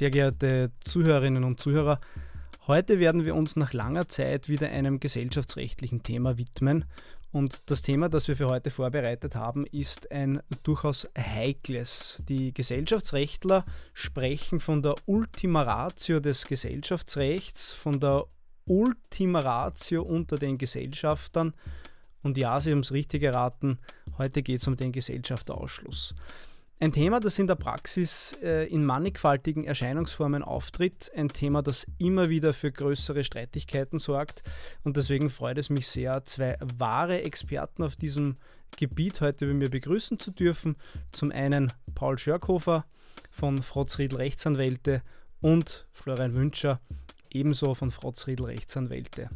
Sehr geehrte Zuhörerinnen und Zuhörer, heute werden wir uns nach langer Zeit wieder einem gesellschaftsrechtlichen Thema widmen. Und das Thema, das wir für heute vorbereitet haben, ist ein durchaus heikles. Die Gesellschaftsrechtler sprechen von der Ultima Ratio des Gesellschaftsrechts, von der Ultima Ratio unter den Gesellschaftern. Und ja, Sie haben es richtig erraten, heute geht es um den Gesellschafterausschluss. Ein Thema, das in der Praxis äh, in mannigfaltigen Erscheinungsformen auftritt, ein Thema, das immer wieder für größere Streitigkeiten sorgt. Und deswegen freut es mich sehr, zwei wahre Experten auf diesem Gebiet heute bei mir begrüßen zu dürfen. Zum einen Paul Schörkhofer von Frotzriedl Rechtsanwälte und Florian Wünscher, ebenso von Frotzriedl Rechtsanwälte.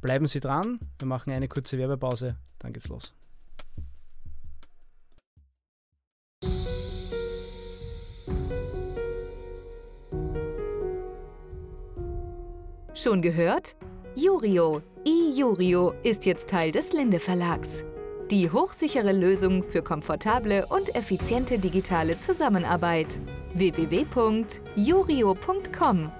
Bleiben Sie dran, wir machen eine kurze Werbepause, dann geht's los. Schon gehört? Jurio, iJurio ist jetzt Teil des Linde Verlags. Die hochsichere Lösung für komfortable und effiziente digitale Zusammenarbeit. www.jurio.com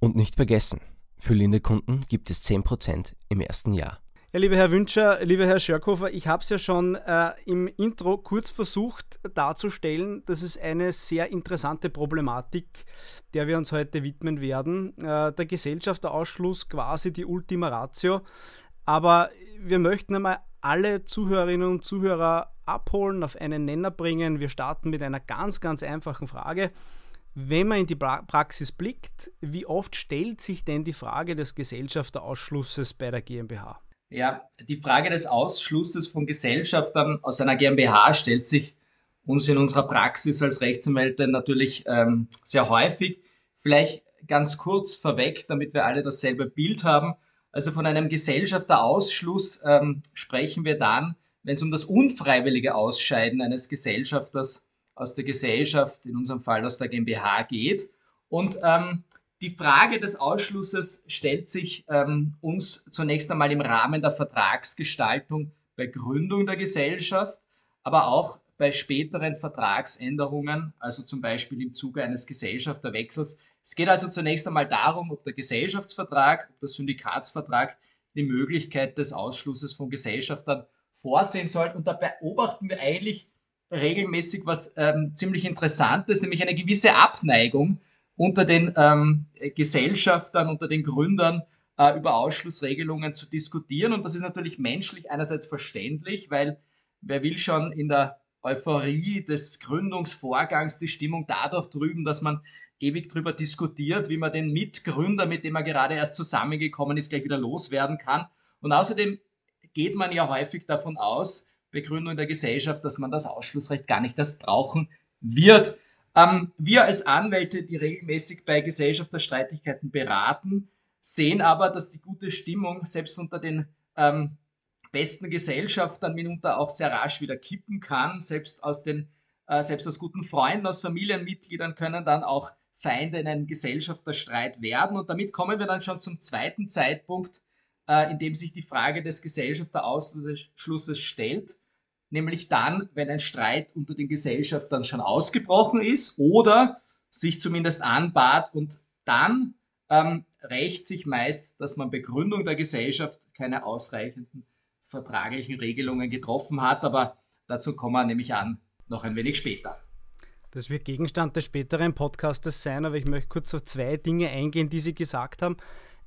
Und nicht vergessen, für Linde-Kunden gibt es 10% im ersten Jahr. Ja, lieber Herr Wünscher, lieber Herr Schörkhofer, ich habe es ja schon äh, im Intro kurz versucht darzustellen. Das ist eine sehr interessante Problematik, der wir uns heute widmen werden. Äh, der Gesellschafterausschluss, quasi die Ultima Ratio. Aber wir möchten einmal alle Zuhörerinnen und Zuhörer abholen, auf einen Nenner bringen. Wir starten mit einer ganz, ganz einfachen Frage. Wenn man in die Praxis blickt, wie oft stellt sich denn die Frage des Gesellschafterausschlusses bei der GmbH? Ja, die Frage des Ausschlusses von Gesellschaftern aus einer GmbH stellt sich uns in unserer Praxis als Rechtsanwälte natürlich ähm, sehr häufig. Vielleicht ganz kurz vorweg, damit wir alle dasselbe Bild haben. Also von einem Gesellschafterausschluss ähm, sprechen wir dann, wenn es um das unfreiwillige Ausscheiden eines Gesellschafters aus der Gesellschaft, in unserem Fall aus der GmbH geht. Und ähm, die Frage des Ausschlusses stellt sich ähm, uns zunächst einmal im Rahmen der Vertragsgestaltung bei Gründung der Gesellschaft, aber auch bei späteren Vertragsänderungen, also zum Beispiel im Zuge eines Gesellschafterwechsels. Es geht also zunächst einmal darum, ob der Gesellschaftsvertrag, ob der Syndikatsvertrag die Möglichkeit des Ausschlusses von Gesellschaftern vorsehen soll. Und da beobachten wir eigentlich regelmäßig was ähm, ziemlich Interessantes, nämlich eine gewisse Abneigung unter den ähm, Gesellschaftern, unter den Gründern äh, über Ausschlussregelungen zu diskutieren. Und das ist natürlich menschlich einerseits verständlich, weil wer will schon in der Euphorie des Gründungsvorgangs die Stimmung dadurch drüben, dass man ewig darüber diskutiert, wie man den Mitgründer, mit dem er gerade erst zusammengekommen ist, gleich wieder loswerden kann. Und außerdem geht man ja häufig davon aus, bei Gründung der Gesellschaft, dass man das Ausschlussrecht gar nicht erst brauchen wird. Ähm, wir als Anwälte, die regelmäßig bei Gesellschafterstreitigkeiten beraten, sehen aber, dass die gute Stimmung selbst unter den ähm, besten Gesellschaftern mitunter auch sehr rasch wieder kippen kann. Selbst aus den, äh, selbst aus guten Freunden, aus Familienmitgliedern können dann auch Feinde in einem Gesellschafterstreit werden. Und damit kommen wir dann schon zum zweiten Zeitpunkt, äh, in dem sich die Frage des Gesellschafterausschlusses stellt nämlich dann, wenn ein Streit unter den Gesellschaftern schon ausgebrochen ist oder sich zumindest anbahnt und dann ähm, rächt sich meist, dass man bei Gründung der Gesellschaft keine ausreichenden vertraglichen Regelungen getroffen hat, aber dazu kommen wir nämlich an noch ein wenig später. Das wird Gegenstand des späteren Podcastes sein, aber ich möchte kurz auf zwei Dinge eingehen, die Sie gesagt haben.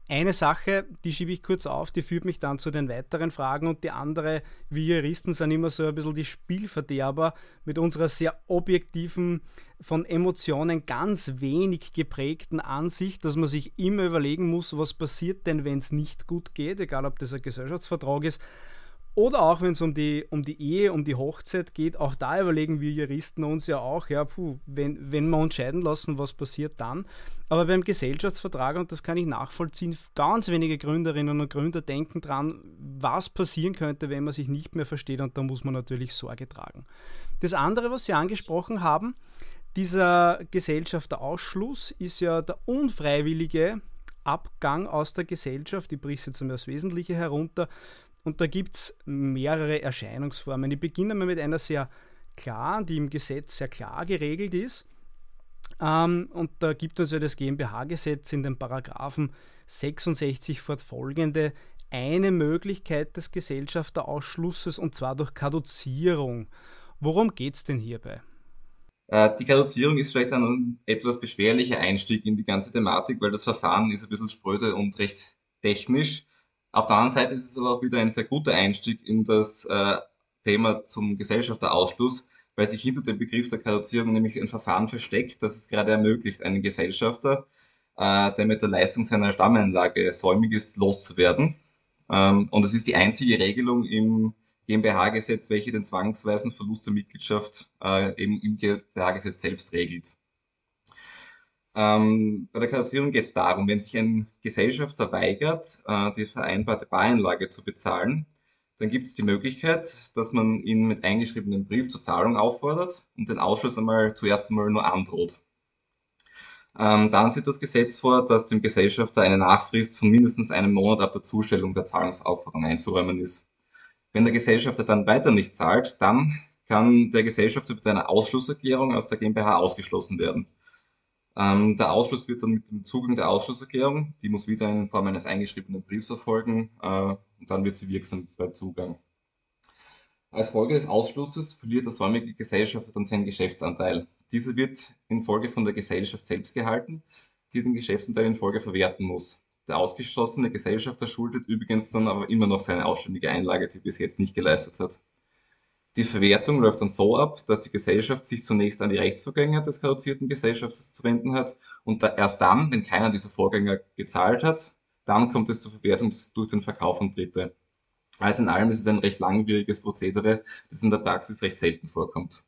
Eine Sache, die schiebe ich kurz auf, die führt mich dann zu den weiteren Fragen und die andere, wir Juristen sind immer so ein bisschen die Spielverderber mit unserer sehr objektiven, von Emotionen ganz wenig geprägten Ansicht, dass man sich immer überlegen muss, was passiert denn, wenn es nicht gut geht, egal ob das ein Gesellschaftsvertrag ist oder auch wenn es um die, um die Ehe, um die Hochzeit geht, auch da überlegen wir Juristen uns ja auch, ja, puh, wenn, wenn wir uns scheiden lassen, was passiert dann? Aber beim Gesellschaftsvertrag, und das kann ich nachvollziehen, ganz wenige Gründerinnen und Gründer denken dran, was passieren könnte, wenn man sich nicht mehr versteht, und da muss man natürlich Sorge tragen. Das andere, was Sie angesprochen haben, dieser Gesellschafterausschluss ist ja der unfreiwillige Abgang aus der Gesellschaft, ich bricht jetzt einmal das Wesentliche herunter, Und da gibt es mehrere Erscheinungsformen. Ich beginne mal mit einer sehr klar, die im Gesetz sehr klar geregelt ist. Ähm, und da gibt uns ja das GmbH-Gesetz in den Paragraphen 66 fortfolgende eine Möglichkeit des Gesellschafterausschlusses und zwar durch Kaduzierung. Worum geht es denn hierbei? Äh, die Kaduzierung ist vielleicht ein etwas beschwerlicher Einstieg in die ganze Thematik, weil das Verfahren ist ein bisschen spröde und recht technisch. Auf der anderen Seite ist es aber auch wieder ein sehr guter Einstieg in das äh, Thema zum Gesellschafterausschluss, weil sich hinter dem Begriff der Kaduzierung nämlich ein Verfahren versteckt, das es gerade ermöglicht, einen Gesellschafter, äh, der mit der Leistung seiner Stammeinlage säumig ist, loszuwerden. Ähm, und es ist die einzige Regelung im GmbH-Gesetz, welche den zwangsweisen Verlust der Mitgliedschaft äh, eben im GmbH-Gesetz selbst regelt. Ähm, bei der Kassierung geht es darum, wenn sich ein Gesellschafter weigert, äh, die vereinbarte Bareinlage zu bezahlen, dann gibt es die Möglichkeit, dass man ihn mit eingeschriebenem Brief zur Zahlung auffordert und den Ausschluss einmal zuerst einmal nur androht. Ähm, dann sieht das Gesetz vor, dass dem Gesellschafter eine Nachfrist von mindestens einem Monat ab der Zustellung der Zahlungsaufforderung einzuräumen ist. Wenn der Gesellschafter dann weiter nicht zahlt, dann kann der Gesellschafter mit einer Ausschlusserklärung aus der GmbH ausgeschlossen werden. Ähm, der Ausschluss wird dann mit dem Zugang der Ausschlusserklärung, die muss wieder in Form eines eingeschriebenen Briefs erfolgen äh, und dann wird sie wirksam bei Zugang. Als Folge des Ausschlusses verliert der säumige Gesellschafter dann seinen Geschäftsanteil. Dieser wird in Folge von der Gesellschaft selbst gehalten, die den Geschäftsanteil in Folge verwerten muss. Der ausgeschlossene Gesellschafter schuldet übrigens dann aber immer noch seine ausständige Einlage, die bis jetzt nicht geleistet hat. Die Verwertung läuft dann so ab, dass die Gesellschaft sich zunächst an die Rechtsvorgänger des kaduzierten Gesellschafters zu wenden hat und da erst dann, wenn keiner dieser Vorgänger gezahlt hat, dann kommt es zur Verwertung durch den Verkauf an Dritte. Also in allem ist es ein recht langwieriges Prozedere, das in der Praxis recht selten vorkommt.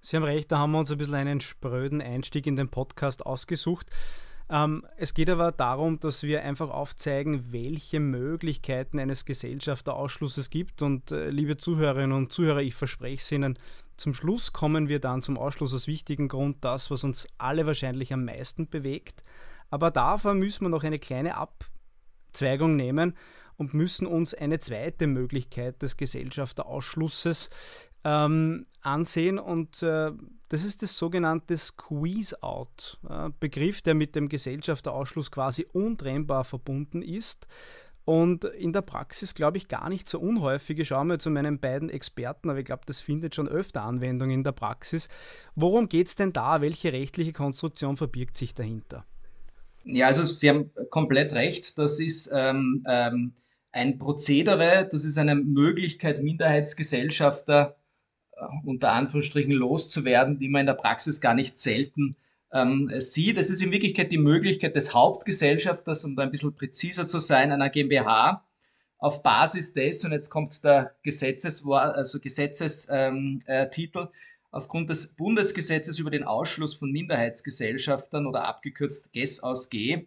Sie haben recht, da haben wir uns ein bisschen einen spröden Einstieg in den Podcast ausgesucht. Ähm, es geht aber darum, dass wir einfach aufzeigen, welche Möglichkeiten eines Gesellschafterausschlusses gibt. Und äh, liebe Zuhörerinnen und Zuhörer, ich verspreche es Ihnen, zum Schluss kommen wir dann zum Ausschluss aus wichtigen Grund, das, was uns alle wahrscheinlich am meisten bewegt. Aber davor müssen wir noch eine kleine Abzweigung nehmen und müssen uns eine zweite Möglichkeit des Gesellschafterausschlusses ähm, ansehen und äh, das ist das sogenannte Squeeze-Out, äh, Begriff, der mit dem Gesellschafterausschluss quasi untrennbar verbunden ist. Und in der Praxis, glaube ich, gar nicht so unhäufig. Ich schaue mal zu meinen beiden Experten, aber ich glaube, das findet schon öfter Anwendung in der Praxis. Worum geht es denn da? Welche rechtliche Konstruktion verbirgt sich dahinter? Ja, also Sie haben komplett recht. Das ist ähm, ähm, ein Prozedere, das ist eine Möglichkeit, Minderheitsgesellschafter unter Anführungsstrichen loszuwerden, die man in der Praxis gar nicht selten ähm, sieht. Es ist in Wirklichkeit die Möglichkeit des Hauptgesellschafters, um da ein bisschen präziser zu sein, einer GmbH, auf Basis des, und jetzt kommt der Gesetzeswort, also Gesetzestitel, ähm, äh, aufgrund des Bundesgesetzes über den Ausschluss von Minderheitsgesellschaftern oder abgekürzt GES aus G, äh,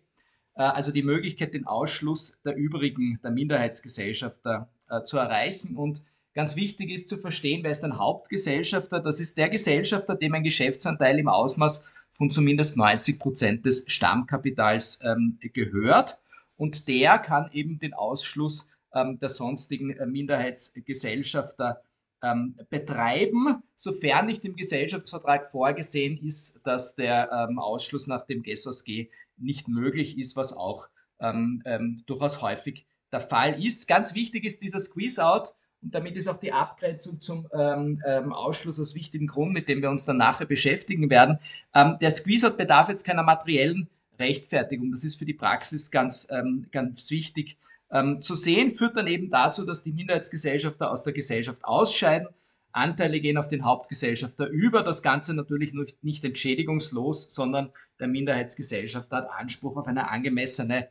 also die Möglichkeit, den Ausschluss der übrigen, der Minderheitsgesellschafter äh, zu erreichen und Ganz wichtig ist zu verstehen, wer ist ein Hauptgesellschafter? Das ist der Gesellschafter, dem ein Geschäftsanteil im Ausmaß von zumindest 90 Prozent des Stammkapitals ähm, gehört. Und der kann eben den Ausschluss ähm, der sonstigen äh, Minderheitsgesellschafter ähm, betreiben, sofern nicht im Gesellschaftsvertrag vorgesehen ist, dass der ähm, Ausschluss nach dem GESOS-G nicht möglich ist, was auch ähm, ähm, durchaus häufig der Fall ist. Ganz wichtig ist dieser Squeeze-Out und damit ist auch die Abgrenzung zum ähm, ähm, Ausschluss aus wichtigen Grund, mit dem wir uns dann nachher beschäftigen werden. Ähm, der Squeeze bedarf jetzt keiner materiellen Rechtfertigung. Das ist für die Praxis ganz, ähm, ganz wichtig ähm, zu sehen. Führt dann eben dazu, dass die Minderheitsgesellschafter aus der Gesellschaft ausscheiden. Anteile gehen auf den Hauptgesellschafter über. Das Ganze natürlich nicht entschädigungslos, sondern der Minderheitsgesellschafter hat Anspruch auf eine angemessene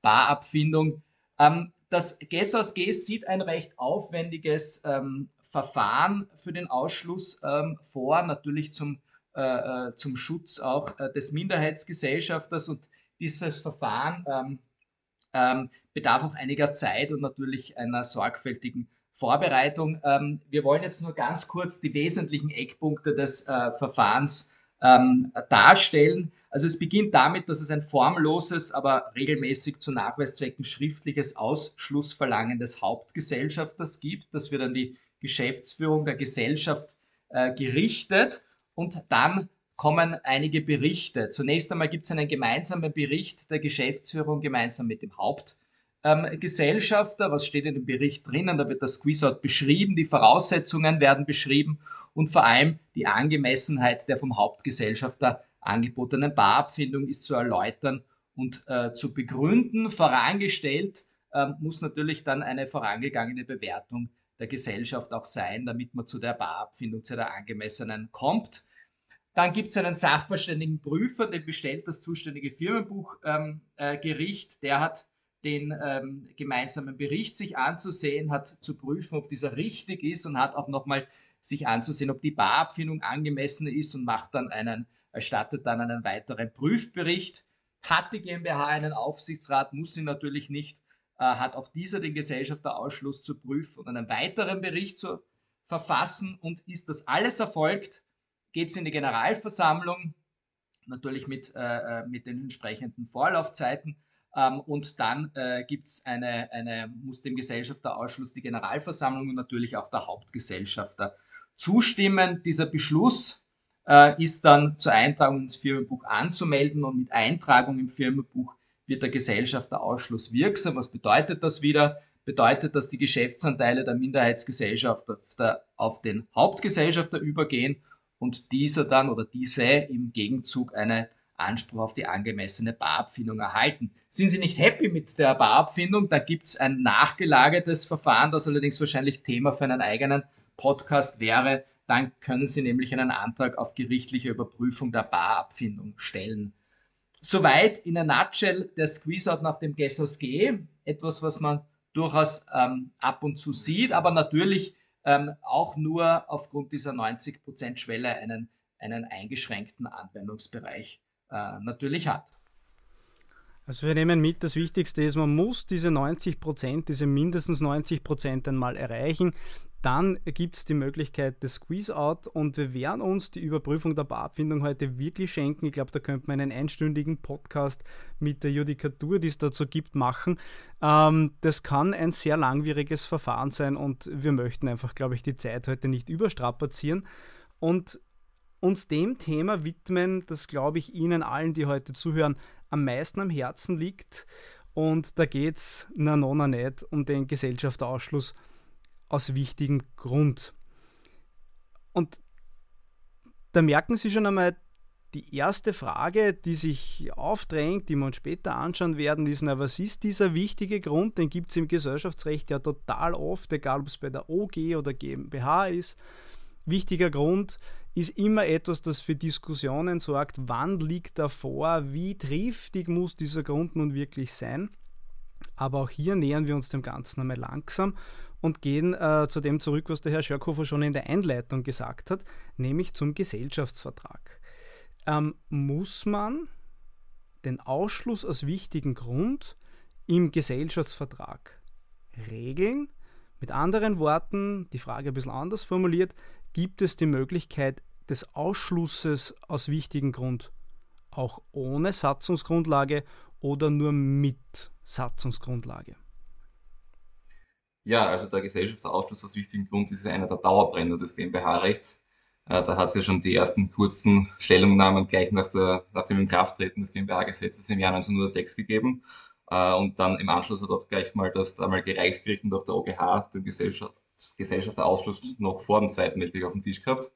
Barabfindung. Ähm, das GESAS-G sieht ein recht aufwendiges ähm, Verfahren für den Ausschluss ähm, vor, natürlich zum, äh, äh, zum Schutz auch äh, des Minderheitsgesellschafters. Und dieses Verfahren ähm, ähm bedarf auch einiger Zeit und natürlich einer sorgfältigen Vorbereitung. Ähm, wir wollen jetzt nur ganz kurz die wesentlichen Eckpunkte des äh, Verfahrens ähm, darstellen. Also es beginnt damit, dass es ein formloses, aber regelmäßig zu Nachweiszwecken schriftliches Ausschlussverlangen des Hauptgesellschafters gibt. Das wird an die Geschäftsführung der Gesellschaft äh, gerichtet und dann kommen einige Berichte. Zunächst einmal gibt es einen gemeinsamen Bericht der Geschäftsführung gemeinsam mit dem Hauptgesellschafter. Ähm, Was steht in dem Bericht drinnen? Da wird das Squeeze-Out beschrieben, die Voraussetzungen werden beschrieben und vor allem die Angemessenheit der vom Hauptgesellschafter angebotenen Barabfindung ist zu erläutern und äh, zu begründen. Vorangestellt äh, muss natürlich dann eine vorangegangene Bewertung der Gesellschaft auch sein, damit man zu der Barabfindung, zu der angemessenen kommt. Dann gibt es einen sachverständigen Prüfer, den bestellt das zuständige Firmenbuchgericht. Ähm, äh, der hat den ähm, gemeinsamen Bericht sich anzusehen, hat zu prüfen, ob dieser richtig ist und hat auch nochmal sich anzusehen, ob die Barabfindung angemessen ist und macht dann einen, erstattet dann einen weiteren Prüfbericht. Hat die GmbH einen Aufsichtsrat, muss sie natürlich nicht, äh, hat auch dieser den Gesellschafterausschluss zu prüfen und einen weiteren Bericht zu verfassen und ist das alles erfolgt, geht es in die Generalversammlung, natürlich mit, äh, äh, mit den entsprechenden Vorlaufzeiten. Ähm, und dann äh, gibt es eine, eine, muss dem Gesellschafterausschluss die Generalversammlung und natürlich auch der Hauptgesellschafter zustimmen. Dieser Beschluss äh, ist dann zur Eintragung ins Firmenbuch anzumelden und mit Eintragung im Firmenbuch wird der Gesellschafterausschluss wirksam. Was bedeutet das wieder? Bedeutet, dass die Geschäftsanteile der Minderheitsgesellschafter auf den Hauptgesellschafter übergehen und dieser dann oder diese im Gegenzug einen Anspruch auf die angemessene Barabfindung erhalten. Sind Sie nicht happy mit der Barabfindung? Da gibt es ein nachgelagertes Verfahren, das allerdings wahrscheinlich Thema für einen eigenen Podcast wäre. Dann können Sie nämlich einen Antrag auf gerichtliche Überprüfung der Barabfindung stellen. Soweit in a nutshell der Squeeze-Out nach dem Gessos G. Etwas, was man durchaus ähm, ab und zu sieht, aber natürlich ähm, auch nur aufgrund dieser 90%-Schwelle einen, einen eingeschränkten Anwendungsbereich äh, natürlich hat. Also wir nehmen mit, das Wichtigste ist, man muss diese 90% diese mindestens 90% einmal erreichen. Dann gibt es die Möglichkeit des Squeeze-Out und wir werden uns die Überprüfung der Barabfindung heute wirklich schenken. Ich glaube, da könnte man einen einstündigen Podcast mit der Judikatur, die es dazu gibt, machen. Ähm, das kann ein sehr langwieriges Verfahren sein und wir möchten einfach, glaube ich, die Zeit heute nicht überstrapazieren und uns dem Thema widmen, das, glaube ich, Ihnen allen, die heute zuhören, am meisten am Herzen liegt. Und da geht es, na nona nicht, um den Gesellschafterausschluss aus wichtigem Grund. Und da merken Sie schon einmal, die erste Frage, die sich aufdrängt, die wir uns später anschauen werden, ist, na, was ist dieser wichtige Grund? Den gibt es im Gesellschaftsrecht ja total oft, egal ob es bei der OG oder GmbH ist. Wichtiger Grund ist immer etwas, das für Diskussionen sorgt. Wann liegt er vor? Wie triftig muss dieser Grund nun wirklich sein? Aber auch hier nähern wir uns dem Ganzen einmal langsam und gehen äh, zu dem zurück, was der Herr Schörkofer schon in der Einleitung gesagt hat, nämlich zum Gesellschaftsvertrag. Ähm, muss man den Ausschluss aus wichtigen Grund im Gesellschaftsvertrag regeln? Mit anderen Worten, die Frage ein bisschen anders formuliert, gibt es die Möglichkeit des Ausschlusses aus wichtigen Grund auch ohne Satzungsgrundlage oder nur mit Satzungsgrundlage? Ja, also der Gesellschaftsausschluss aus wichtigen Grund ist einer der Dauerbrenner des GmbH-Rechts. Äh, da hat es ja schon die ersten kurzen Stellungnahmen gleich nach, der, nach dem Inkrafttreten des GmbH-Gesetzes im Jahr 1906 gegeben. Äh, und dann im Anschluss hat auch gleich mal das damalige Reichsgericht und auch der OGH den Gesellschaft, Gesellschafterausschluss noch vor dem Zweiten Weltkrieg auf dem Tisch gehabt.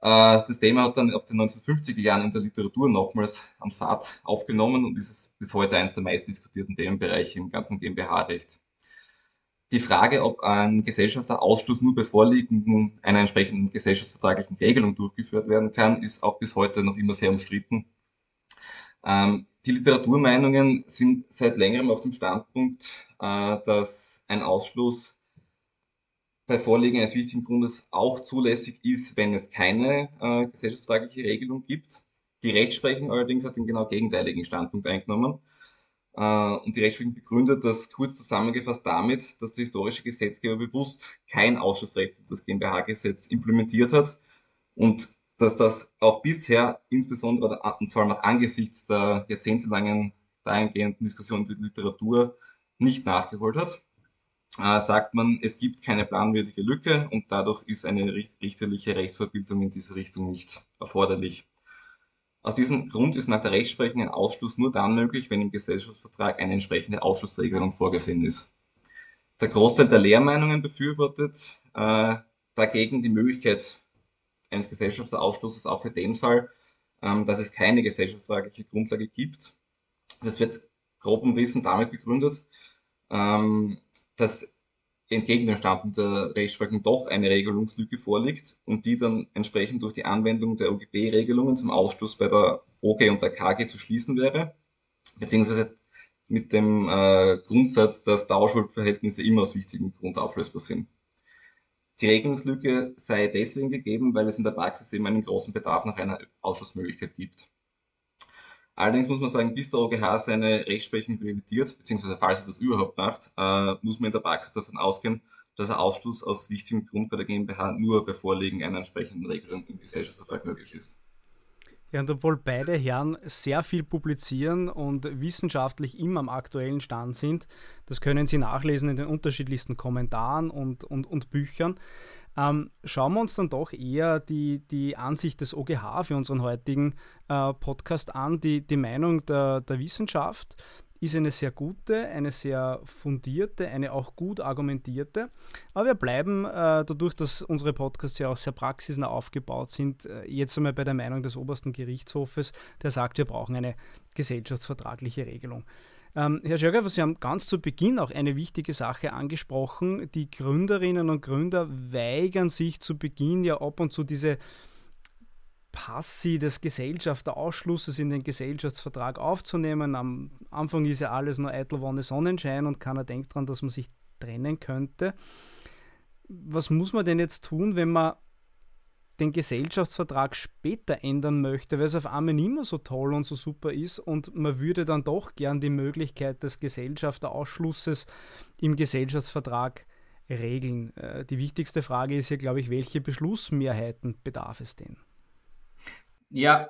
Äh, das Thema hat dann ab den 1950er Jahren in der Literatur nochmals an Fahrt aufgenommen und ist bis heute eines der meistdiskutierten Themenbereiche im ganzen GmbH-Recht. Die Frage, ob ein Gesellschafterausschluss nur bei Vorliegen einer entsprechenden gesellschaftsvertraglichen Regelung durchgeführt werden kann, ist auch bis heute noch immer sehr umstritten. Ähm, die Literaturmeinungen sind seit längerem auf dem Standpunkt, äh, dass ein Ausschluss bei Vorliegen eines wichtigen Grundes auch zulässig ist, wenn es keine äh, gesellschaftsvertragliche Regelung gibt. Die Rechtsprechung allerdings hat den genau gegenteiligen Standpunkt eingenommen. Äh, und die Rechtsprechung begründet das kurz zusammengefasst damit, dass der historische Gesetzgeber bewusst kein Ausschussrecht das GmbH-Gesetz implementiert hat und dass das auch bisher, insbesondere und vor allem auch angesichts der jahrzehntelangen dahingehenden Diskussion der Literatur, nicht nachgeholt hat, äh, sagt man, es gibt keine planwürdige Lücke und dadurch ist eine richterliche Rechtsverbildung in diese Richtung nicht erforderlich. Aus diesem Grund ist nach der Rechtsprechung ein Ausschluss nur dann möglich, wenn im Gesellschaftsvertrag eine entsprechende Ausschlussregelung vorgesehen ist. Der Großteil der Lehrmeinungen befürwortet äh, dagegen die Möglichkeit eines Gesellschaftsausschlusses auch für den Fall, ähm, dass es keine gesellschaftsvertragliche Grundlage gibt. Das wird grob umrissen damit begründet, ähm, dass entgegen dem Standpunkt der Rechtsprechung doch eine Regelungslücke vorliegt und die dann entsprechend durch die Anwendung der OGB-Regelungen zum Ausschluss bei der OG und der KG zu schließen wäre, beziehungsweise mit dem äh, Grundsatz, dass Dauerschuldverhältnisse immer aus wichtigem Grund auflösbar sind. Die Regelungslücke sei deswegen gegeben, weil es in der Praxis eben einen großen Bedarf nach einer Ausschlussmöglichkeit gibt. Allerdings muss man sagen, bis der OGH seine Rechtsprechung revidiert, beziehungsweise falls er das überhaupt macht, äh, muss man in der Praxis davon ausgehen, dass ein Ausschluss aus wichtigem Grund bei der GmbH nur bei Vorliegen einer entsprechenden Regelung im Gesellschaftsvertrag möglich ist. Ja, und obwohl beide Herren sehr viel publizieren und wissenschaftlich immer am aktuellen Stand sind, das können Sie nachlesen in den unterschiedlichsten Kommentaren und, und, und Büchern, ähm, schauen wir uns dann doch eher die, die Ansicht des OGH für unseren heutigen äh, Podcast an, die, die Meinung der, der Wissenschaft ist eine sehr gute, eine sehr fundierte, eine auch gut argumentierte. Aber wir bleiben äh, dadurch, dass unsere Podcasts ja auch sehr praxisnah aufgebaut sind, äh, jetzt einmal bei der Meinung des obersten Gerichtshofes, der sagt, wir brauchen eine gesellschaftsvertragliche Regelung. Ähm, Herr Schöger, Sie haben ganz zu Beginn auch eine wichtige Sache angesprochen. Die Gründerinnen und Gründer weigern sich zu Beginn ja ab und zu diese Passi des Gesellschafterausschlusses in den Gesellschaftsvertrag aufzunehmen. Am Anfang ist ja alles nur eitel Wonne Sonnenschein und keiner denkt daran, dass man sich trennen könnte. Was muss man denn jetzt tun, wenn man den Gesellschaftsvertrag später ändern möchte, weil es auf einmal nicht mehr so toll und so super ist und man würde dann doch gern die Möglichkeit des Gesellschafterausschlusses im Gesellschaftsvertrag regeln. Äh, die wichtigste Frage ist hier, glaube ich, welche Beschlussmehrheiten bedarf es denn? Ja,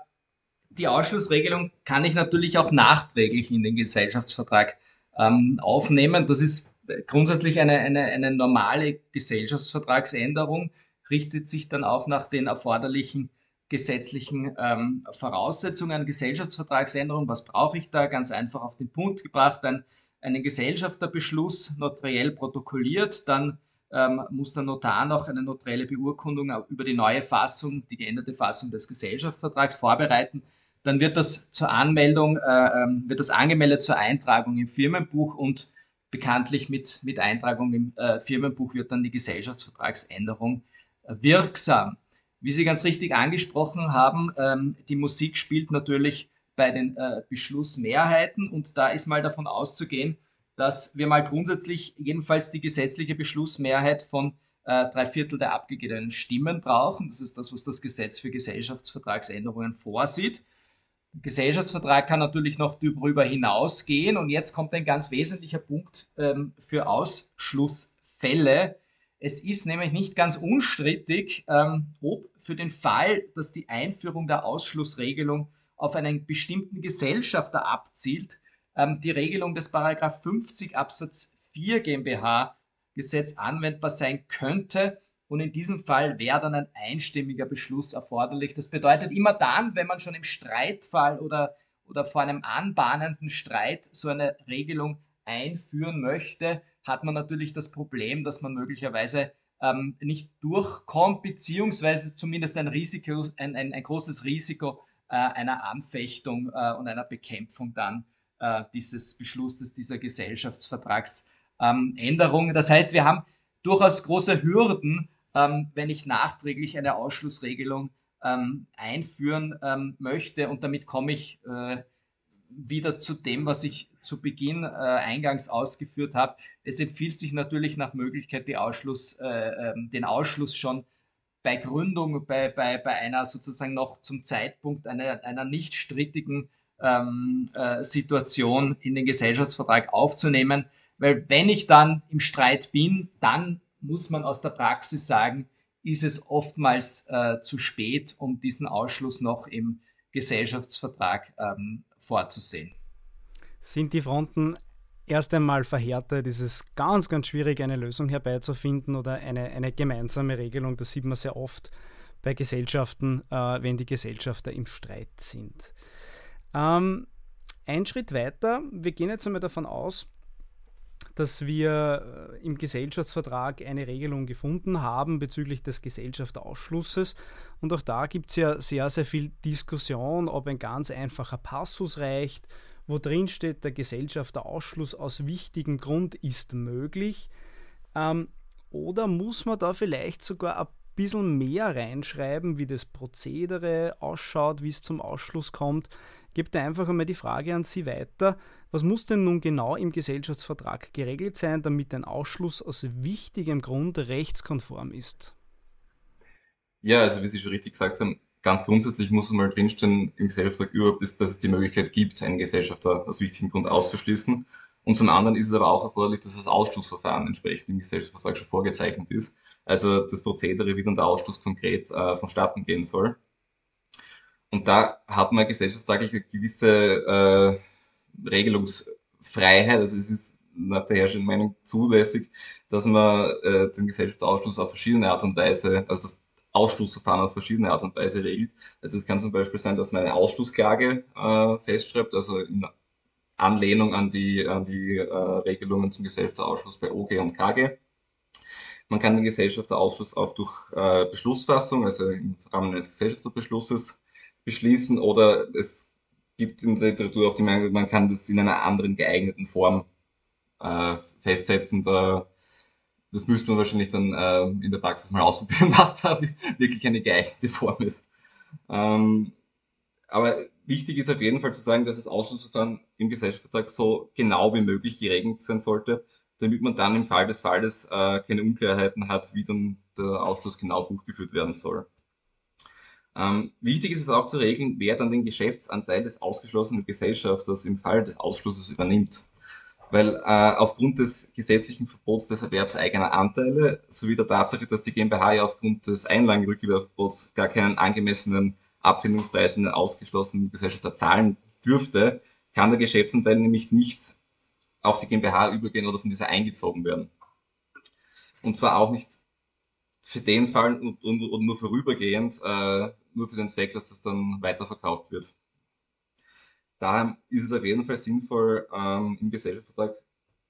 die Ausschlussregelung kann ich natürlich auch nachträglich in den Gesellschaftsvertrag ähm, aufnehmen. Das ist grundsätzlich eine, eine, eine normale Gesellschaftsvertragsänderung, richtet sich dann auch nach den erforderlichen gesetzlichen ähm, Voraussetzungen. Gesellschaftsvertragsänderung, was brauche ich da? Ganz einfach auf den Punkt gebracht, ein, einen Gesellschafterbeschluss notariell protokolliert, dann ähm, muss der Notar noch eine notarielle Beurkundung über die neue Fassung, die geänderte Fassung des Gesellschaftsvertrags vorbereiten. Dann wird das zur Anmeldung, äh, ähm, wird das angemeldet zur Eintragung im Firmenbuch und bekanntlich mit, mit Eintragung im äh, Firmenbuch wird dann die Gesellschaftsvertragsänderung wirksam. Wie Sie ganz richtig angesprochen haben, ähm, die Musik spielt natürlich bei den äh, Beschlussmehrheiten und da ist mal davon auszugehen, dass wir mal grundsätzlich jedenfalls die gesetzliche Beschlussmehrheit von äh, drei Viertel der abgegebenen Stimmen brauchen. Das ist das, was das Gesetz für Gesellschaftsvertragsänderungen vorsieht. Der Gesellschaftsvertrag kann natürlich noch darüber hinausgehen und jetzt kommt ein ganz wesentlicher Punkt ähm, für Ausschlussfälle. Es ist nämlich nicht ganz unstrittig, ähm, ob für den Fall, dass die Einführung der Ausschlussregelung auf einen bestimmten Gesellschafter abzielt, ähm, die Regelung des Paragraph 50 Absatz 4 GmbH Gesetz anwendbar sein könnte. Und in diesem Fall wäre dann ein einstimmiger Beschluss erforderlich. Das bedeutet immer dann, wenn man schon im Streitfall oder, oder vor einem anbahnenden Streit so eine Regelung einführen möchte, hat man natürlich das Problem, dass man möglicherweise ähm, nicht durchkommt, beziehungsweise zumindest ein Risiko, ein, ein, ein großes Risiko äh, einer Anfechtung äh, und einer Bekämpfung dann äh, dieses Beschlusses, dieser Gesellschaftsvertragsänderung. Ähm, das heißt, wir haben durchaus große Hürden, ähm, wenn ich nachträglich eine Ausschlussregelung ähm, einführen ähm, möchte. Und damit komme ich äh, wieder zu dem, was ich zu Beginn äh, eingangs ausgeführt habe. Es empfiehlt sich natürlich nach Möglichkeit, Ausschluss, äh, ähm, den Ausschluss schon bei Gründung, bei, bei, bei einer sozusagen noch zum Zeitpunkt einer, einer nicht strittigen ähm, äh, Situation in den Gesellschaftsvertrag aufzunehmen. Weil wenn ich dann im Streit bin, dann muss man aus der Praxis sagen, ist es oftmals äh, zu spät, um diesen Ausschluss noch im Gesellschaftsvertrag ähm, vorzusehen. Sind die Fronten erst einmal verhärtet, ist es ganz, ganz schwierig, eine Lösung herbeizufinden oder eine, eine gemeinsame Regelung. Das sieht man sehr oft bei Gesellschaften, äh, wenn die Gesellschafter im Streit sind. Ähm, ein Schritt weiter, wir gehen jetzt einmal davon aus, dass wir äh, im Gesellschaftsvertrag eine Regelung gefunden haben bezüglich des Gesellschafterausschlusses. Und auch da gibt es ja sehr, sehr viel Diskussion, ob ein ganz einfacher Passus reicht, wo drin steht, der Gesellschafterausschluss aus wichtigem Grund ist möglich. Ähm, oder muss man da vielleicht sogar ein bisschen mehr reinschreiben, wie das Prozedere ausschaut, wie es zum Ausschluss kommt? gebe da einfach einmal die Frage an Sie weiter. Was muss denn nun genau im Gesellschaftsvertrag geregelt sein, damit ein Ausschluss aus wichtigem Grund rechtskonform ist? Ja, also wie Sie schon richtig gesagt haben, ganz grundsätzlich muss mal drinstehen im Gesellschaftsvertrag überhaupt, ist, dass es die Möglichkeit gibt, einen Gesellschafter aus wichtigem Grund auszuschließen. Und zum anderen ist es aber auch erforderlich, dass das Ausschlussverfahren entsprechend im Gesellschaftsvertrag schon vorgezeichnet ist. Also das Prozedere, wie dann der Ausschluss konkret äh, vonstatten gehen soll. Und da hat man gesellschaftsrechtlich eine gewisse äh, Regelungsfreiheit. Also es ist nach der herrschenden Meinung zulässig, dass man äh, den Gesellschaftsausschluss auf verschiedene Art und Weise, also das Ausschlussverfahren auf verschiedene Art und Weise regelt. Also es kann zum Beispiel sein, dass man eine Ausschlussklage äh, festschreibt, also in Anlehnung an die, an die äh, Regelungen zum Gesellschaftsausschluss bei OG und KG. Man kann den Gesellschafterausschluss auch durch äh, Beschlussfassung, also im Rahmen eines Gesellschafterbeschlusses, beschließen oder es gibt in der Literatur auch die Meinung, man kann das in einer anderen geeigneten Form äh, festsetzen. Da, das müsste man wahrscheinlich dann äh, in der Praxis mal ausprobieren, was da wirklich eine geeignete Form ist. Ähm, aber wichtig ist auf jeden Fall zu sagen, dass das Ausschlussverfahren im Gesellschaftsvertrag so genau wie möglich geregelt sein sollte, damit man dann im Fall des Falles äh, keine Unklarheiten hat, wie dann der Ausschluss genau durchgeführt werden soll. Ähm, wichtig ist es auch zu regeln, wer dann den Geschäftsanteil des ausgeschlossenen Gesellschafters im Fall des Ausschlusses übernimmt. Weil äh, aufgrund des gesetzlichen Verbots des Erwerbs eigener Anteile sowie der Tatsache, dass die GmbH ja aufgrund des Einlagenrückgewerbverbots gar keinen angemessenen Abfindungspreis in den ausgeschlossenen Gesellschafter zahlen dürfte, kann der Geschäftsanteil nämlich nicht auf die GmbH übergehen oder von dieser eingezogen werden. Und zwar auch nicht für den Fall und, und, und nur vorübergehend, äh, nur für den Zweck, dass das dann weiterverkauft wird. Daher ist es auf jeden Fall sinnvoll, ähm, im Gesellschaftsvertrag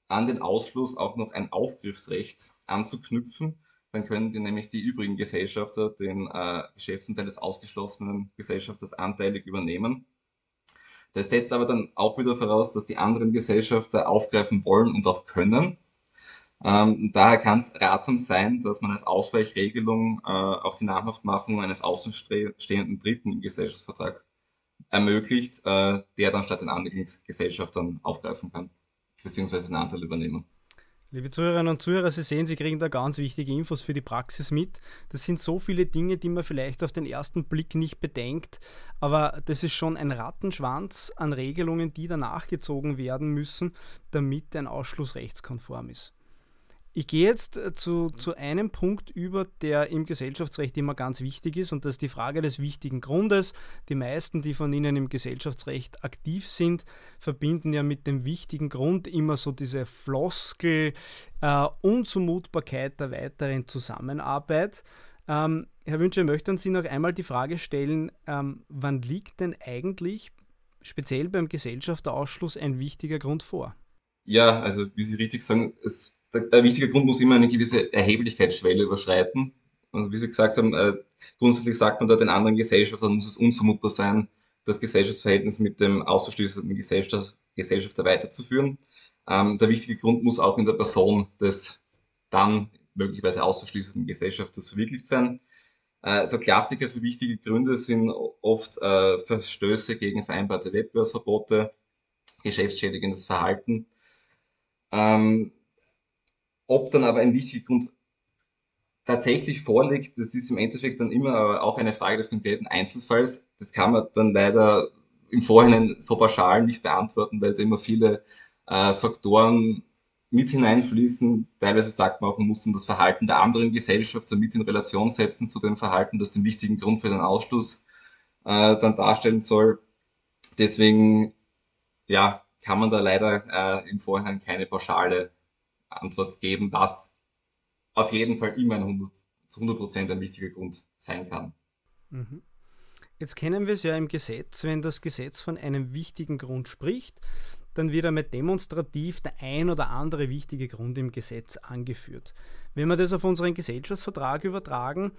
an den Ausschluss auch noch ein Aufgriffsrecht anzuknüpfen. Dann können die nämlich die übrigen Gesellschafter den äh, Geschäftsanteil des ausgeschlossenen Gesellschafters anteilig übernehmen. Das setzt aber dann auch wieder voraus, dass die anderen Gesellschafter aufgreifen wollen und auch können. Ähm, daher kann es ratsam sein, dass man als Ausweichregelung äh, auch die Namhaftmachung eines außenstehenden Dritten im Gesellschaftsvertrag ermöglicht, äh, der dann statt den anderen Gesellschaftern aufgreifen kann, beziehungsweise den Anteil übernehmen. Liebe Zuhörerinnen und Zuhörer, Sie sehen, Sie kriegen da ganz wichtige Infos für die Praxis mit. Das sind so viele Dinge, die man vielleicht auf den ersten Blick nicht bedenkt, aber das ist schon ein Rattenschwanz an Regelungen, die danach gezogen werden müssen, damit ein Ausschluss rechtskonform ist. Ich gehe jetzt äh, zu, zu einem Punkt über, der im Gesellschaftsrecht immer ganz wichtig ist, und das ist die Frage des wichtigen Grundes. Die meisten, die von Ihnen im Gesellschaftsrecht aktiv sind, verbinden ja mit dem wichtigen Grund immer so diese Floskel äh, Unzumutbarkeit der weiteren Zusammenarbeit. Ähm, Herr Wünsche, ich möchte an Sie noch einmal die Frage stellen, ähm, wann liegt denn eigentlich speziell beim Gesellschafterausschluss ein wichtiger Grund vor? Ja, also wie Sie richtig sagen, es der, wichtige Grund muss immer eine gewisse Erheblichkeitsschwelle überschreiten. Also wie Sie gesagt haben, äh, grundsätzlich sagt man da den anderen Gesellschaftern muss es unzumutbar sein, das Gesellschaftsverhältnis mit dem auszuschließenden Gesellschaft, Gesellschafter weiterzuführen. Ähm, der wichtige Grund muss auch in der Person des dann möglicherweise auszuschließenden Gesellschafters verwirklicht sein. Äh, so Klassiker für wichtige Gründe sind oft äh, Verstöße gegen vereinbarte Wettbewerbsverbote, geschäftsschädigendes Verhalten. Ähm, ob dann aber ein wichtiger Grund tatsächlich vorliegt, das ist im Endeffekt dann immer auch eine Frage des konkreten Einzelfalls. Das kann man dann leider im Vorhinein so pauschal nicht beantworten, weil da immer viele äh, Faktoren mit hineinfließen. Teilweise sagt man auch, man muss dann das Verhalten der anderen Gesellschafter mit in Relation setzen zu dem Verhalten, das den wichtigen Grund für den Ausschluss äh, dann darstellen soll. Deswegen, ja, kann man da leider äh, im Vorhinein keine pauschale Antwort geben, was auf jeden Fall immer ein 100, zu 100 Prozent ein wichtiger Grund sein kann. Mhm. Jetzt kennen wir es ja im Gesetz, wenn das Gesetz von einem wichtigen Grund spricht, dann wird einmal demonstrativ der ein oder andere wichtige Grund im Gesetz angeführt. Wenn wir das auf unseren Gesellschaftsvertrag übertragen,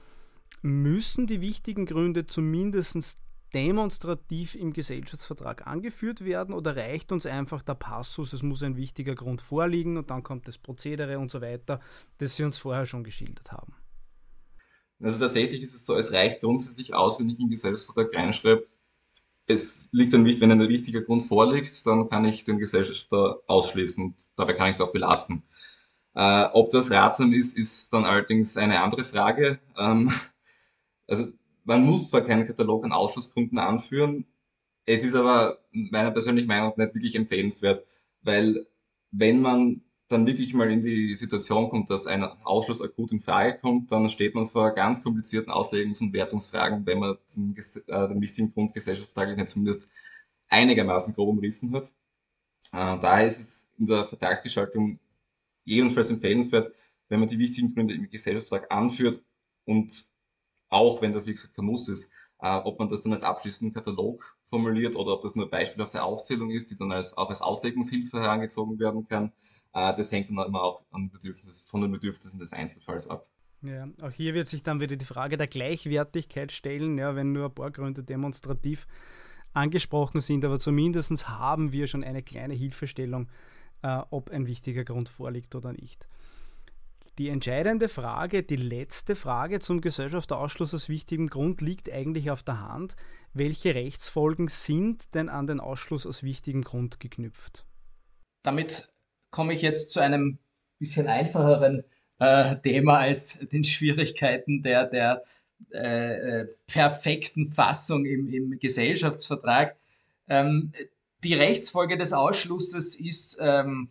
müssen die wichtigen Gründe zumindest demonstrativ im Gesellschaftsvertrag angeführt werden oder reicht uns einfach der Passus, es muss ein wichtiger Grund vorliegen und dann kommt das Prozedere und so weiter, das Sie uns vorher schon geschildert haben? Also tatsächlich ist es so, es reicht grundsätzlich aus, wenn ich im Gesellschaftsvertrag reinschreibe, es liegt dann nicht, wenn ein wichtiger Grund vorliegt, dann kann ich den Gesellschafter ausschließen. Dabei kann ich es auch belassen. Äh, ob das ratsam ist, ist dann allerdings eine andere Frage. Ähm, also man muss zwar keinen Katalog an Ausschlussgründen anführen, es ist aber meiner persönlichen Meinung nach nicht wirklich empfehlenswert, weil wenn man dann wirklich mal in die Situation kommt, dass ein Ausschluss akut in Frage kommt, dann steht man vor ganz komplizierten Auslegungs- und Wertungsfragen, wenn man den, äh, den wichtigen Grund gesellschaftsvertraglich zumindest einigermaßen grob umrissen hat. Äh, daher ist es in der Vertragsgestaltung jedenfalls empfehlenswert, wenn man die wichtigen Gründe im Gesellschaftsvertrag anführt und auch wenn das wie gesagt kein Muss ist, äh, ob man das dann als abschließenden Katalog formuliert oder ob das nur beispielhafte Aufzählung ist, die dann als, auch als Auslegungshilfe herangezogen werden kann. Äh, das hängt dann immer auch von den Bedürfnissen des Einzelfalls ab. Ja, auch hier wird sich dann wieder die Frage der Gleichwertigkeit stellen, ja, wenn nur ein paar Gründe demonstrativ angesprochen sind, aber zumindest haben wir schon eine kleine Hilfestellung, äh, ob ein wichtiger Grund vorliegt oder nicht. Die entscheidende Frage, die letzte Frage zum Gesellschafterausschluss aus wichtigem Grund liegt eigentlich auf der Hand. Welche Rechtsfolgen sind denn an den Ausschluss aus wichtigem Grund geknüpft? Damit komme ich jetzt zu einem bisschen einfacheren äh, Thema als den Schwierigkeiten der, der äh, äh, perfekten Fassung im, im Gesellschaftsvertrag. Ähm, die Rechtsfolge des Ausschlusses ist ähm,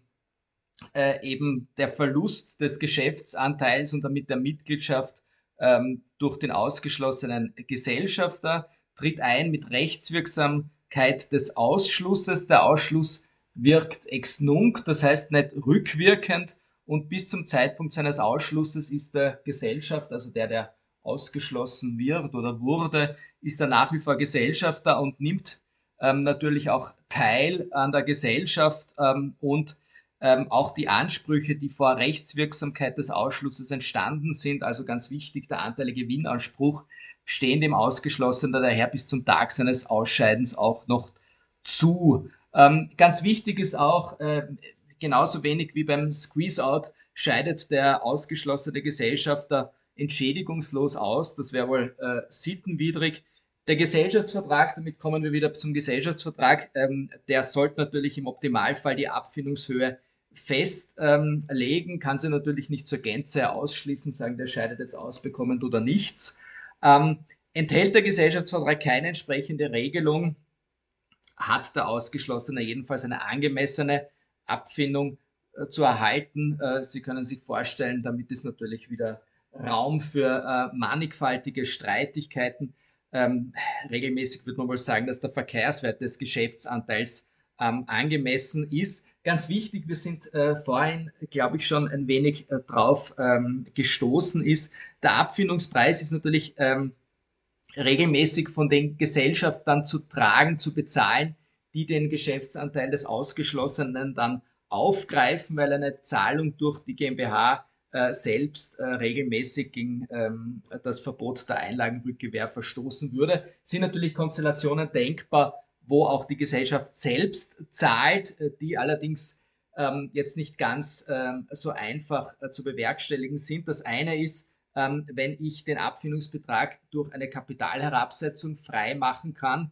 äh, eben der Verlust des Geschäftsanteils und damit der Mitgliedschaft ähm, durch den ausgeschlossenen Gesellschafter, tritt ein mit Rechtswirksamkeit des Ausschlusses. Der Ausschluss wirkt ex nunc, das heißt nicht rückwirkend und bis zum Zeitpunkt seines Ausschlusses ist der Gesellschaft, also der, der ausgeschlossen wird oder wurde, ist er nach wie vor Gesellschafter und nimmt ähm, natürlich auch teil an der Gesellschaft ähm, und ähm, auch die Ansprüche, die vor Rechtswirksamkeit des Ausschlusses entstanden sind, also ganz wichtig, der anteilige Gewinnanspruch, stehen dem Ausgeschlossenen daher bis zum Tag seines Ausscheidens auch noch zu. Ähm, ganz wichtig ist auch, äh, genauso wenig wie beim Squeeze-Out scheidet der ausgeschlossene Gesellschafter entschädigungslos aus. Das wäre wohl äh, sittenwidrig. Der Gesellschaftsvertrag, damit kommen wir wieder zum Gesellschaftsvertrag, ähm, der sollte natürlich im Optimalfall die Abfindungshöhe festlegen, ähm, kann sie natürlich nicht zur Gänze ausschließen, sagen, der scheidet jetzt aus, bekommen oder nichts. Ähm, enthält der Gesellschaftsvertrag keine entsprechende Regelung, hat der Ausgeschlossene jedenfalls eine angemessene Abfindung äh, zu erhalten. Äh, Sie können sich vorstellen, damit ist natürlich wieder Raum für äh, mannigfaltige Streitigkeiten. Ähm, regelmäßig wird man wohl sagen, dass der Verkehrswert des Geschäftsanteils ähm, angemessen ist. Ganz wichtig, wir sind äh, vorhin, glaube ich, schon ein wenig äh, drauf ähm, gestoßen, ist, der Abfindungspreis ist natürlich ähm, regelmäßig von den Gesellschaftern zu tragen, zu bezahlen, die den Geschäftsanteil des Ausgeschlossenen dann aufgreifen, weil eine Zahlung durch die GmbH äh, selbst äh, regelmäßig gegen ähm, das Verbot der Einlagenrückgewähr verstoßen würde. Sind natürlich Konstellationen denkbar, wo auch die Gesellschaft selbst zahlt, äh, die allerdings ähm, jetzt nicht ganz ähm, so einfach äh, zu bewerkstelligen sind. Das eine ist, ähm, wenn ich den Abfindungsbetrag durch eine Kapitalherabsetzung frei machen kann,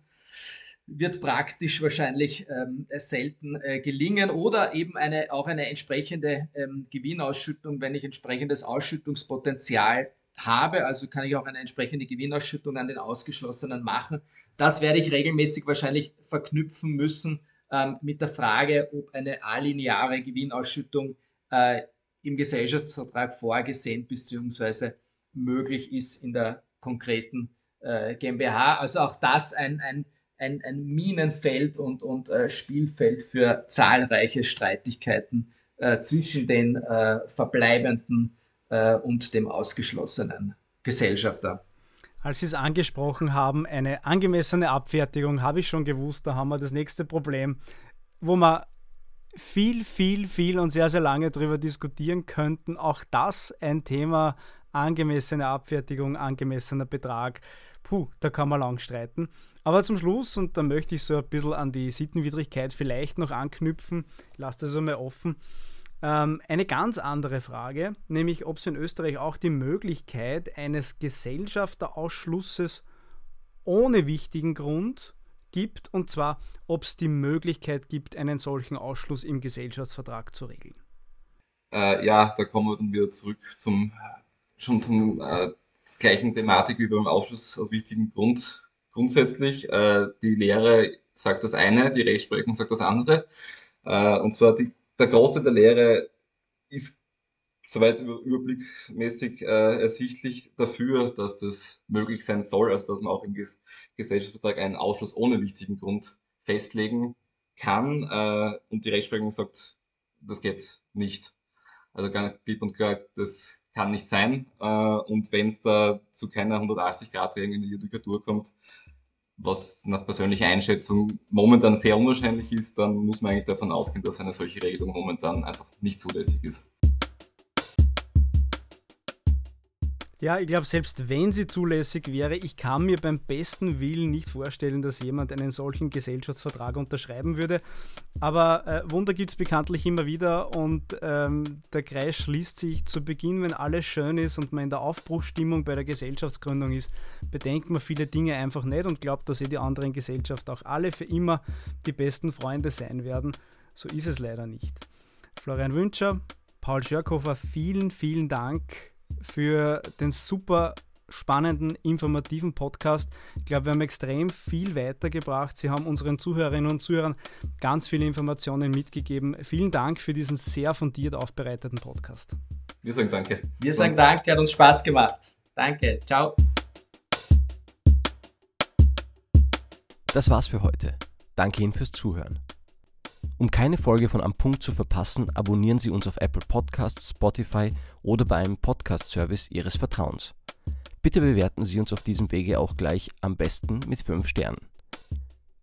wird praktisch wahrscheinlich ähm, selten äh, gelingen oder eben eine, auch eine entsprechende ähm, Gewinnausschüttung, wenn ich entsprechendes Ausschüttungspotenzial habe. Also kann ich auch eine entsprechende Gewinnausschüttung an den Ausgeschlossenen machen. Das werde ich regelmäßig wahrscheinlich verknüpfen müssen ähm, mit der Frage, ob eine alineare Gewinnausschüttung äh, im Gesellschaftsvertrag vorgesehen bzw. möglich ist in der konkreten äh, GmbH. Also auch das ein, ein, ein, ein Minenfeld und, und äh, Spielfeld für zahlreiche Streitigkeiten äh, zwischen den äh, verbleibenden äh, und dem ausgeschlossenen Gesellschafter. Als Sie es angesprochen haben, eine angemessene Abfertigung, habe ich schon gewusst, da haben wir das nächste Problem, wo wir viel, viel, viel und sehr, sehr lange darüber diskutieren könnten. Auch das ein Thema, angemessene Abfertigung, angemessener Betrag. Puh, da kann man lang streiten. Aber zum Schluss, und da möchte ich so ein bisschen an die Sittenwidrigkeit vielleicht noch anknüpfen, ich lasse das einmal offen. Ähm, eine ganz andere Frage, nämlich ob es in Österreich auch die Möglichkeit eines Gesellschafterausschlusses ohne wichtigen Grund gibt, und zwar ob es die Möglichkeit gibt, einen solchen Ausschluss im Gesellschaftsvertrag zu regeln. Äh, ja, da kommen wir dann wieder zurück zum schon zum äh, gleichen Thematik wie beim Ausschluss aus wichtigen Grund. Grundsätzlich, äh, die Lehre sagt das eine, die Rechtsprechung sagt das andere. Äh, und zwar die der Großteil der Lehre ist soweit überblickmäßig äh, ersichtlich dafür, dass das möglich sein soll, also dass man auch im Ges Gesellschaftsvertrag einen Ausschluss ohne wichtigen Grund festlegen kann. Äh, und die Rechtsprechung sagt, das geht nicht. Also ganz klipp und klar, das kann nicht sein. Äh, und wenn es da zu keiner 180-Grad-Regelung in die Judikatur kommt, was nach persönlicher Einschätzung momentan sehr unwahrscheinlich ist, dann muss man eigentlich davon ausgehen, dass eine solche Regelung momentan einfach nicht zulässig ist. Ja, ich glaube, selbst wenn sie zulässig wäre, ich kann mir beim besten Willen nicht vorstellen, dass jemand einen solchen Gesellschaftsvertrag unterschreiben würde. Aber äh, Wunder gibt es bekanntlich immer wieder und ähm, der Kreis schließt sich zu Beginn, wenn alles schön ist und man in der Aufbruchsstimmung bei der Gesellschaftsgründung ist, bedenkt man viele Dinge einfach nicht und glaubt, dass eh die anderen Gesellschaften auch alle für immer die besten Freunde sein werden. So ist es leider nicht. Florian Wünscher, Paul Schörkofer, vielen, vielen Dank für den super spannenden, informativen Podcast. Ich glaube, wir haben extrem viel weitergebracht. Sie haben unseren Zuhörerinnen und Zuhörern ganz viele Informationen mitgegeben. Vielen Dank für diesen sehr fundiert aufbereiteten Podcast. Wir sagen Danke. Wir sagen Danke, hat uns Spaß gemacht. Danke, ciao. Das war's für heute. Danke Ihnen fürs Zuhören. Um keine Folge von Am Punkt zu verpassen, abonnieren Sie uns auf Apple Podcasts, Spotify oder bei einem Podcast-Service Ihres Vertrauens. Bitte bewerten Sie uns auf diesem Wege auch gleich am besten mit 5 Sternen.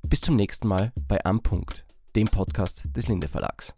Bis zum nächsten Mal bei Am Punkt, dem Podcast des Linde Verlags.